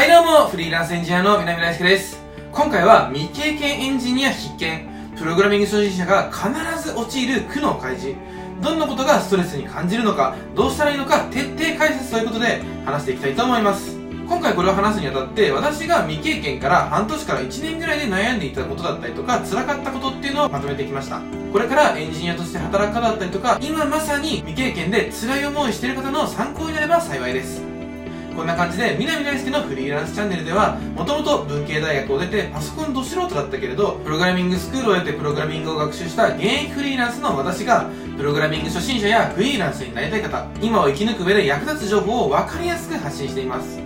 はいどうも、フリーランスエンジニアの南大輔です。今回は未経験エンジニア必見、プログラミング初心者が必ず陥る苦悩開示。どんなことがストレスに感じるのか、どうしたらいいのか、徹底解説ということで話していきたいと思います。今回これを話すにあたって、私が未経験から半年から1年ぐらいで悩んでいたことだったりとか、辛かったことっていうのをまとめてきました。これからエンジニアとして働く方だったりとか、今まさに未経験で辛い思いしてる方の参考になれば幸いです。こんな感じで、南大輔のフリーランスチャンネルでは、もともと文系大学を出て、パソコンど素人だったけれど、プログラミングスクールを経てプログラミングを学習した現役フリーランスの私が、プログラミング初心者やフリーランスになりたい方、今を生き抜く上で役立つ情報を分かりやすく発信しています。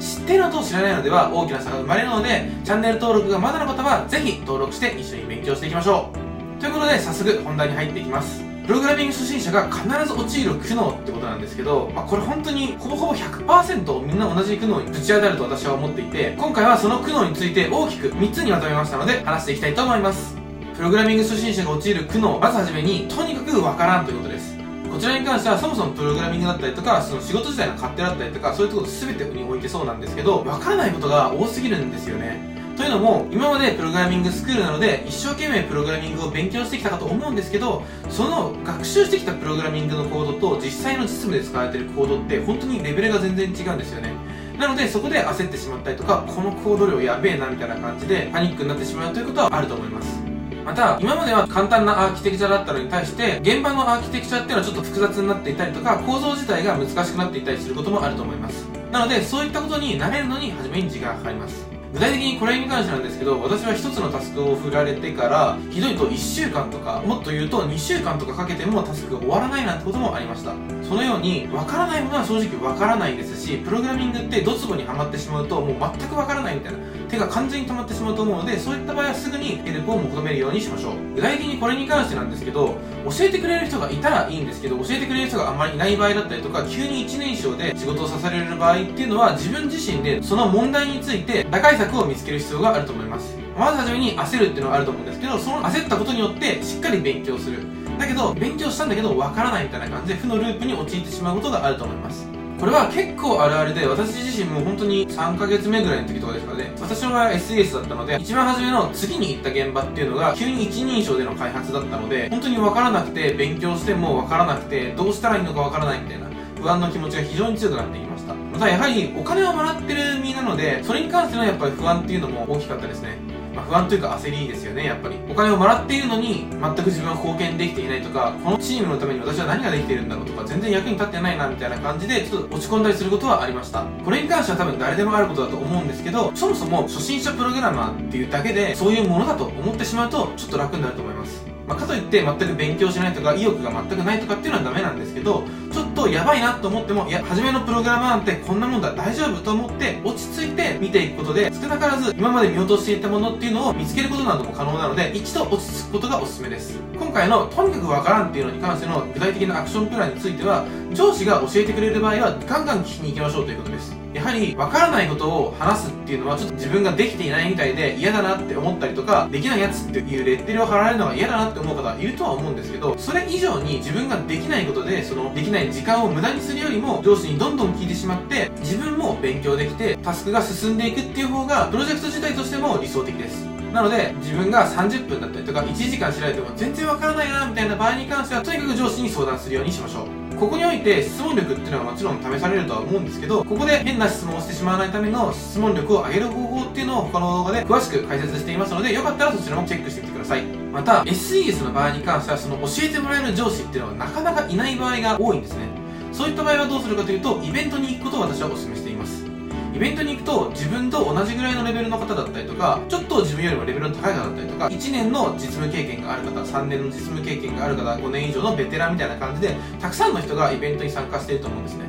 知ってるのと知らないのでは大きな差が生まれるので、チャンネル登録がまだの方は、ぜひ登録して一緒に勉強していきましょう。ということで、早速本題に入っていきます。プログラミング初心者が必ず陥る苦悩ってことなんですけど、まあ、これ本当にほぼほぼ100%みんな同じ苦悩にぶち当たると私は思っていて、今回はその苦悩について大きく3つにまとめましたので話していきたいと思います。プログラミング初心者が陥る苦悩、まずはじめに、とにかくわからんということです。こちらに関してはそもそもプログラミングだったりとか、その仕事自体の勝手だったりとか、そういうところ全てにおいてそうなんですけど、わからないことが多すぎるんですよね。というのも、今までプログラミングスクールなので、一生懸命プログラミングを勉強してきたかと思うんですけど、その学習してきたプログラミングのコードと実際の実務で使われているコードって本当にレベルが全然違うんですよね。なのでそこで焦ってしまったりとか、このコード量やべえなみたいな感じでパニックになってしまうということはあると思います。また、今までは簡単なアーキテクチャだったのに対して、現場のアーキテクチャっていうのはちょっと複雑になっていたりとか、構造自体が難しくなっていたりすることもあると思います。なので、そういったことに慣れるのに初めに時間がかかります。具体的にこれに関してなんですけど、私は1つのタスクを振られてから、ひどいと1週間とか、もっと言うと2週間とかかけてもタスクが終わらないなんてこともありました。そのように、わからないものは正直わからないですし、プログラミングってドツボにはまってしまうと、もう全くわからないみたいな。手が完全に止まってしまうと思うので、そういった場合はすぐにヘルプを求めるようにしましょう。具体的にこれに関してなんですけど、教えてくれる人がいたらいいんですけど、教えてくれる人があんまりいない場合だったりとか、急に1年生で仕事をさせられる場合っていうのは、自分自身でその問題について打開策を見つける必要があると思います。まずはじめに焦るっていうのはあると思うんですけど、その焦ったことによってしっかり勉強する。だけど、勉強したんだけど、わからないみたいな感じで負のループに陥ってしまうことがあると思います。これは結構あるあるで、私自身も本当に3ヶ月目ぐらいの時とかですかね、私の場合は SES だったので、一番初めの次に行った現場っていうのが、急に一人称での開発だったので、本当にわからなくて、勉強してもわからなくて、どうしたらいいのかわからないみたいな、不安の気持ちが非常に強くなってきました。またやはり、お金をもらってる身なので、それに関してのやっぱり不安っていうのも大きかったですね。まあ、不安というか焦りですよね、やっぱり。お金をもらっているのに、全く自分は貢献できていないとか、このチームのために私は何ができているんだろうとか、全然役に立ってないな、みたいな感じで、ちょっと落ち込んだりすることはありました。これに関しては多分誰でもあることだと思うんですけど、そもそも初心者プログラマーっていうだけで、そういうものだと思ってしまうと、ちょっと楽になると思います。まあ、かといって全く勉強しないとか意欲が全くないとかっていうのはダメなんですけどちょっとやばいなと思ってもいや初めのプログラマーなんてこんなもんだ大丈夫と思って落ち着いて見ていくことで少なからず今まで見落としていたものっていうのを見つけることなども可能なので一度落ち着くことがおすすめです。今回のとにかくわからんっていうのに関しての具体的なアクションプランについては上司が教えてくれる場合はガンガン聞きに行きましょうということです。やはり分からないことを話すっていうのはちょっと自分ができていないみたいで嫌だなって思ったりとかできないやつっていうレッテルを貼られるのが嫌だなって思う方いるとは思うんですけどそれ以上に自分ができないことでそのできない時間を無駄にするよりも上司にどんどん聞いてしまって自分も勉強できてタスクが進んでいくっていう方がプロジェクト自体としても理想的です。なので自分が30分だったりとか1時間調べても全然わからないなみたいな場合に関してはとにかく上司に相談するようにしましょう。ここにおいて質問力っていうのはもちろん試されるとは思うんですけどここで変な質問をしてしまわないための質問力を上げる方法っていうのを他の動画で詳しく解説していますのでよかったらそちらもチェックしてみてください。また SES の場合に関してはその教えてもらえる上司っていうのはなかなかいない場合が多いんですね。そういった場合はどうするかというとイベントに行くことを私はお勧めしています。イベントに行くと自分と同じぐらいのレベルの方だったりとかちょっと自分よりもレベルの高い方だったりとか1年の実務経験がある方3年の実務経験がある方5年以上のベテランみたいな感じでたくさんの人がイベントに参加していると思うんですね。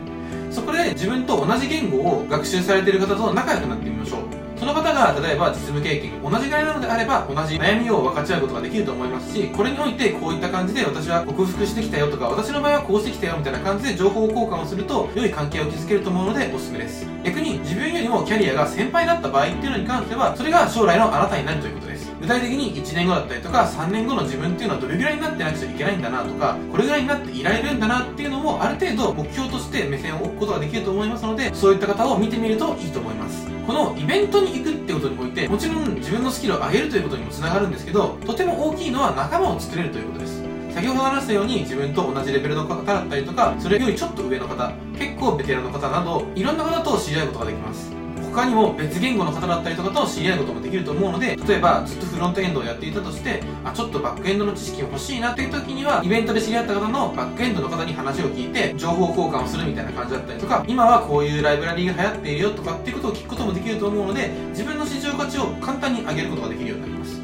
そこで自分と同じ言語を学習されている方と仲良くなってみましょう。その方が例えば実務経験同じぐらいなのであれば同じ悩みを分かち合うことができると思いますしこれにおいてこういった感じで私は克服してきたよとか私の場合はこうしてきたよみたいな感じで情報交換をすると良い関係を築けると思うのでおすすめです。逆に自分よりもキャリアが先輩だった場合っていうのに関してはそれが将来のあなたになるということです。具体的に1年後だったりとか3年後の自分っていうのはどれぐらいになってなくちゃいけないんだなとかこれぐらいになっていられるんだなっていうのもある程度目標として目線を置くことができると思いますのでそういった方を見てみるといいと思います。このイベントに行くってことにおいてもちろん自分のスキルを上げるということにもつながるんですけどとても大きいのは仲間を作れるということです。先ほど話したように自分と同じレベルの方だったりとかそれよりちょっと上の方結構ベテランの方などいろんな方と知り合うことができます。他にも別言語の方だったりとかと知り合うこともできると思うので例えばずっとフロントエンドをやっていたとしてあちょっとバックエンドの知識欲しいなっていう時にはイベントで知り合った方のバックエンドの方に話を聞いて情報交換をするみたいな感じだったりとか今はこういうライブラリーが流行っているよとかっていうことを聞くこともできると思うので自分の市場価値を簡単に上げることができるようになります。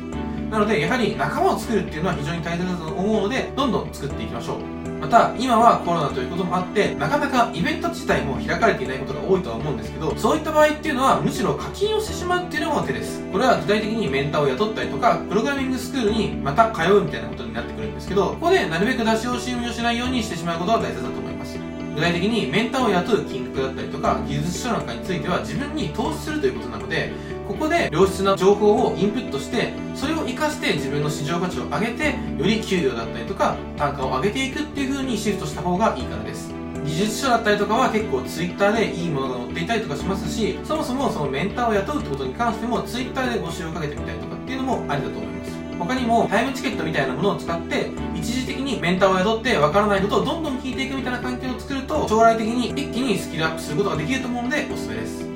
なのでやはり仲間を作るっていうのは非常に大切だと思うのでどんどん作っていきましょう。また今はコロナということもあってなかなかイベント自体も開かれていないことが多いとは思うんですけどそういった場合っていうのはむしろ課金をしてしまうっていうのが手です。これは具体的にメンターを雇ったりとかプログラミングスクールにまた通うみたいなことになってくるんですけどここでなるべく出し惜しみをしないようにしてしまうことが大切だと思います。具体的にメンターを雇う金額だったりとか技術書なんかについては自分に投資するということなのでここで良質な情報をインプットしてそれを活かして自分の市場価値を上げてより給料だったりとか単価を上げていくっていう風にシフトした方がいいからです。技術書だったりとかは結構 Twitter でいいものが載っていたりとかしますしそもそもそのメンターを雇うってことに関しても Twitter で募集をかけてみたりとかっていうのもありだと思います。他にもタイムチケットみたいなものを使って一時的にメンターを雇ってわからないことをどんどん聞いていくみたいな環境を作ると将来的に一気にスキルアップすることができると思うのでおすすめです。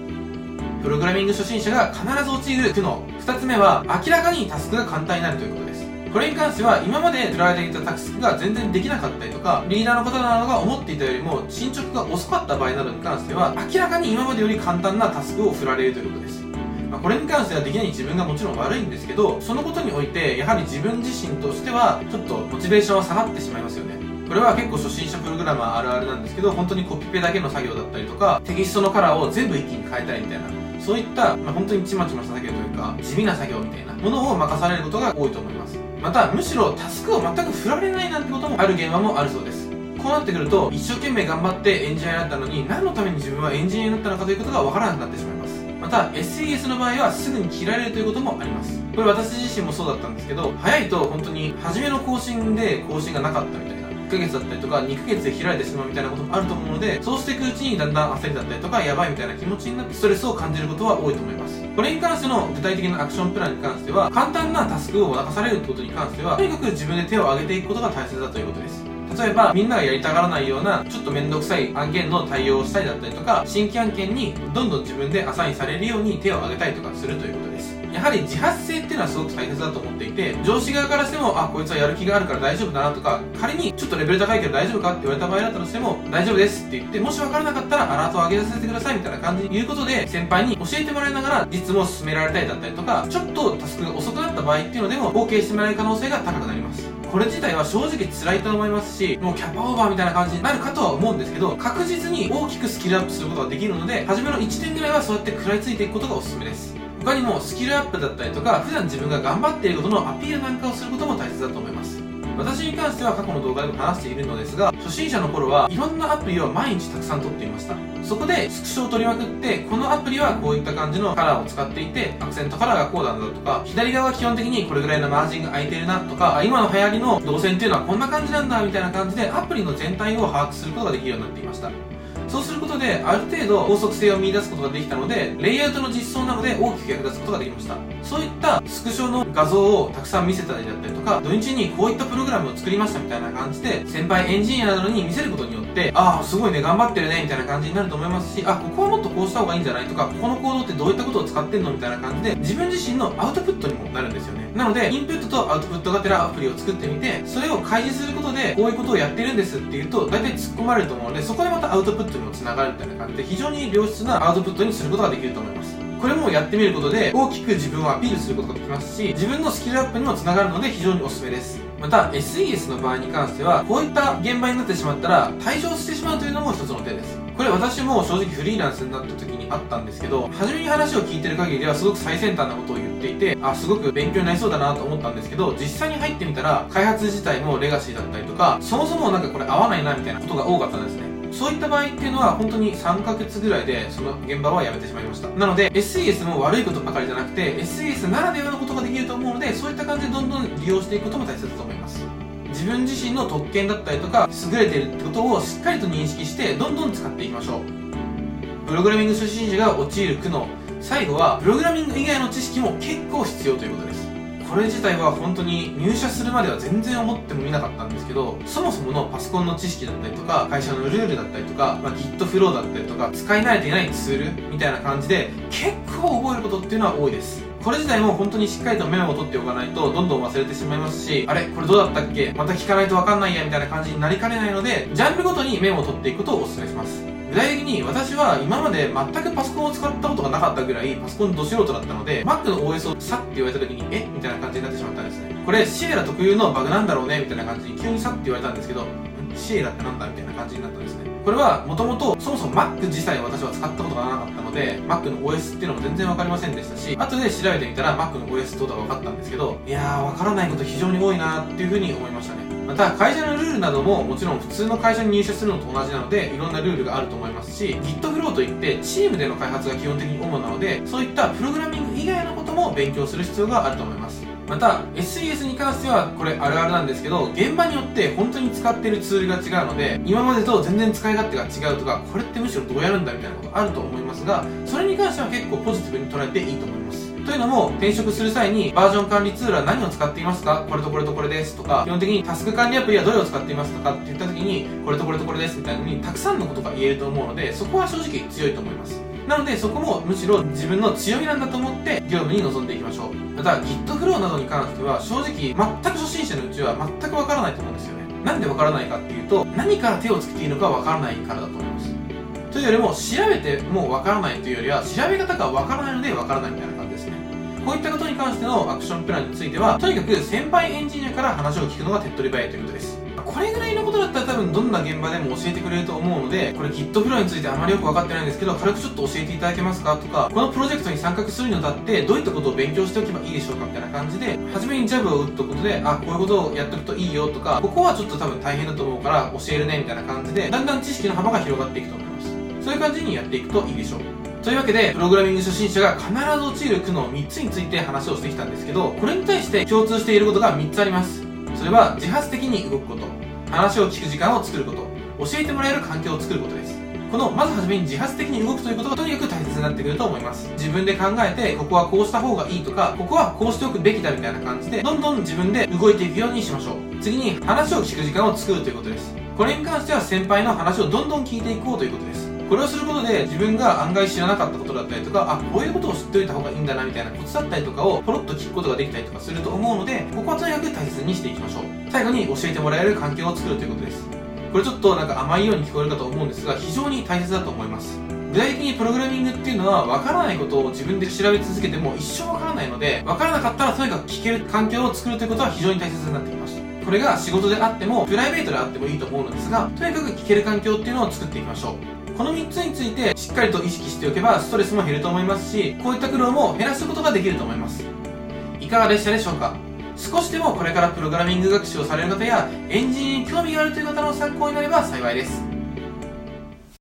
プログラミング初心者が必ず陥る苦悩2つ目は明らかにタスクが簡単になるということです。これに関しては今まで振られていたタスクが全然できなかったりとかリーダーの方などが思っていたよりも進捗が遅かった場合などに関しては明らかに今までより簡単なタスクを振られるということです。まあ、これに関してはできない自分がもちろん悪いんですけどそのことにおいてやはり自分自身としてはちょっとモチベーションは下がってしまいますよね。これは結構初心者プログラマーあるあるなんですけど本当にコピペだけの作業だったりとかテキストのカラーを全部一気に変えたいみたいな。そういった、まあ、本当にちまちました作業というか地味な作業みたいなものを任されることが多いと思います。またむしろタスクを全く振られないなんてこともある現場もあるそうです。こうなってくると一生懸命頑張ってエンジニアになったのに何のために自分はエンジニアになったのかということがわからなくなってしまいます。また SES の場合はすぐに切られるということもあります。これ私自身もそうだったんですけど早いと本当に初めの更新で更新がなかったみたいな。ヶ月だったりとか2ヶ月で開いてしまうみたいなこともあると思うのでそうしていくうちにだんだん焦りだったりとかやばいみたいな気持ちになってストレスを感じることは多いと思います。これに関しての具体的なアクションプランに関しては簡単なタスクを任されることに関してはとにかく自分で手を挙げていくことが大切だということです。例えばみんながやりたがらないようなちょっと面倒くさい案件の対応をしたりだったりとか新規案件にどんどん自分でアサインされるように手を挙げたりとかするということですやはり自発性っていうのはすごく大切だと思っていて上司側からしてもあこいつはやる気があるから大丈夫だなとか仮にちょっとレベル高いけど大丈夫かって言われた場合だったとしても大丈夫ですって言ってもし分からなかったらアラートを上げさせてくださいみたいな感じに言うことで先輩に教えてもらいながら実務を進められたりだったりとかちょっとタスクが遅くなった場合っていうのでも OK してもらえる可能性が高くなります。これ自体は正直辛いと思いますしもうキャパオーバーみたいな感じになるかとは思うんですけど確実に大きくスキルアップすることができるので初めの1年ぐらいはそうやって食らいついていくことがおすすめです。他にもスキルアップだったりとか普段自分が頑張っていることのアピールなんかをすることも大切だと思います。私に関しては過去の動画でも話しているのですが初心者の頃はいろんなアプリを毎日たくさん撮っていました。そこでスクショを撮りまくってこのアプリはこういった感じのカラーを使っていてアクセントカラーがこうなんだとか左側は基本的にこれぐらいのマージンが空いてるなとか今の流行りの動線っていうのはこんな感じなんだみたいな感じでアプリの全体を把握することができるようになっていました。そうすることである程度法則性を見出すことができたのでレイアウトの実装などで大きく役立つことができました。そういったスクショの画像をたくさん見せたりだったりとか土日にこういったプログラムを作りましたみたいな感じで先輩エンジニアなどに見せることによってああすごいね頑張ってるねみたいな感じになると思いますしあここはもっとこうした方がいいんじゃない？とかここのコードってどういったことを使ってんの？みたいな感じで自分自身のアウトプットにもなるんですよね。なのでインプットとアウトプットがてらアプリを作ってみてそれを開示することでこういうことをやってるんですっていうと大体突っ込まれると思うのでそこでまたアウトプットにもつながるみたいな感じで非常に良質なアウトプットにすることができると思います。これもやってみることで大きく自分をアピールすることができますし自分のスキルアップにもつながるので非常におすすめです。また SES の場合に関してはこういった現場になってしまったら退場してしまうというのも一つの手です。これ私も正直フリーランスになった時にあったんですけど初めに話を聞いてる限りではすごく最先端なことを言っていてあすごく勉強になりそうだなと思ったんですけど実際に入ってみたら開発自体もレガシーだったりとかそもそもなんかこれ合わないなみたいなことが多かったんですね。そういった場合っていうのは本当に3ヶ月ぐらいでその現場は辞めてしまいました。なので SES も悪いことばかりじゃなくて SES ならではのことができると思うのでそういった感じでどんどん利用していくことも大切だと思います。自分自身の特権だったりとか優れてるってことをしっかりと認識してどんどん使っていきましょう。プログラミング初心者が陥る苦悩。最後はプログラミング以外の知識も結構必要ということです。これ自体は本当に入社するまでは全然思ってもみなかったんですけどそもそものパソコンの知識だったりとか会社のルールだったりとか、まあ、Git フローだったりとか使い慣れていないツールみたいな感じで結構覚えることっていうのは多いです。これ自体も本当にしっかりとメモを取っておかないとどんどん忘れてしまいますしあれこれどうだったっけ？また聞かないとわかんないやみたいな感じになりかねないのでジャンルごとにメモを取っていくことをお勧めします。具体的に私は今まで全くパソコンを使ったことがなかったぐらいパソコンど素人だったので Mac の OS をさって言われた時にえ？みたいな感じになってしまったんですね。これシエラ特有のバグなんだろうね？みたいな感じに急にさって言われたんですけどシエラってなんだ？みたいな感じになったんですね。これはもともとそもそも Mac 自体私は使ったことがなかったので Mac の OS っていうのも全然わかりませんでしたし後で調べてみたら Mac の OS とか分かったんですけどいやーわからないこと非常に多いなっていうふうに思いましたね。また会社のルールなどももちろん普通の会社に入社するのと同じなのでいろんなルールがあると思いますし GitFlow といってチームでの開発が基本的に主なのでそういったプログラミング以外のことも勉強する必要があると思います。また SES に関してはこれあるあるなんですけど現場によって本当に使っているツールが違うので今までと全然使い勝手が違うとかこれってむしろどうやるんだみたいなことあると思いますがそれに関しては結構ポジティブに捉えていいと思います。というのも転職する際にバージョン管理ツールは何を使っていますか？これとこれとこれですとか基本的にタスク管理アプリはどれを使っていますか？って言った時にこれとこれとこれですみたいなのにたくさんのことが言えると思うのでそこは正直強いと思います。なのでそこもむしろ自分の強みなんだと思って業務に臨んでいきましょう。また GitFlow などに関しては正直全く初心者のうちは全くわからないと思うんですよね。なんでわからないかっていうと何から手をつけていいのかわからないからだと思いますというよりも調べてもうわからないというよりは調べ方がわからないのでわからないみたいな感じですね。こういったことに関してのアクションプランについてはとにかく先輩エンジニアから話を聞くのが手っ取り早いということです。これぐらいのことだったら多分どんな現場でも教えてくれると思うのでこれ GitFlow についてあまりよく分かってないんですけど軽くちょっと教えていただけますかとかこのプロジェクトに参画するにあたってどういったことを勉強しておけばいいでしょうかみたいな感じで初めにジャブを打っとくことであこういうことをやっておくといいよとかここはちょっと多分大変だと思うから教えるねみたいな感じでだんだん知識の幅が広がっていくと。思いますそういう感じにやっていくといいでしょうというわけで、プログラミング初心者が必ず陥る苦悩3つについて話をしてきたんですけど、これに対して共通していることが3つあります。それは自発的に動くこと、話を聞く時間を作ること、教えてもらえる環境を作ることです。この、まずはじめに自発的に動くということがとにかく大切になってくると思います。自分で考えて、ここはこうした方がいいとか、ここはこうしておくべきだみたいな感じで、どんどん自分で動いていくようにしましょう。次に、話を聞く時間を作るということです。これに関しては先輩の話をどんどん聞いていこうということです。これをすることで自分が案外知らなかったことだったりとかあこういうことを知っておいた方がいいんだなみたいなコツだったりとかをポロッと聞くことができたりとかすると思うのでここはとにかく大切にしていきましょう。最後に教えてもらえる環境を作るということです。これちょっとなんか甘いように聞こえるかと思うんですが非常に大切だと思います。具体的にプログラミングっていうのは分からないことを自分で調べ続けても一生分からないので分からなかったらとにかく聞ける環境を作るということは非常に大切になってきましたこれが仕事であってもプライベートであってもいいと思うのですがとにかく聞ける環境っていうのを作っていきましょう。この3つについてしっかりと意識しておけばストレスも減ると思いますしこういった苦労も減らすことができると思います。いかがでしたでしょうか？少しでもこれからプログラミング学習をされる方やエンジニアに興味があるという方の参考になれば幸いです。